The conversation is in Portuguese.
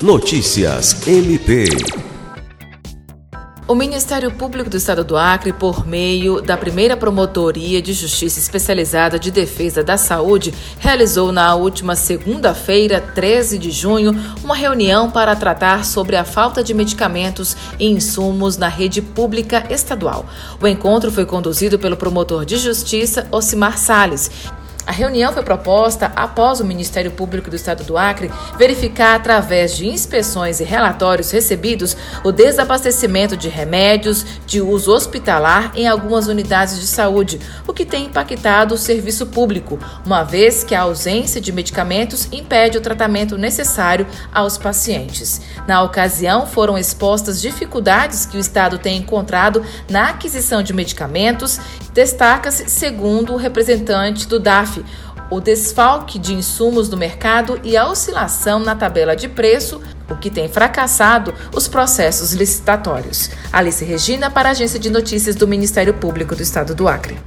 Notícias MP. O Ministério Público do Estado do Acre, por meio da primeira Promotoria de Justiça Especializada de Defesa da Saúde, realizou na última segunda-feira, 13 de junho, uma reunião para tratar sobre a falta de medicamentos e insumos na rede pública estadual. O encontro foi conduzido pelo promotor de Justiça, Osimar Salles, a reunião foi proposta após o Ministério Público do Estado do Acre verificar, através de inspeções e relatórios recebidos, o desabastecimento de remédios de uso hospitalar em algumas unidades de saúde, o que tem impactado o serviço público, uma vez que a ausência de medicamentos impede o tratamento necessário aos pacientes. Na ocasião, foram expostas dificuldades que o Estado tem encontrado na aquisição de medicamentos. Destaca-se, segundo o representante do DAF, o desfalque de insumos no mercado e a oscilação na tabela de preço, o que tem fracassado os processos licitatórios. Alice Regina, para a Agência de Notícias do Ministério Público do Estado do Acre.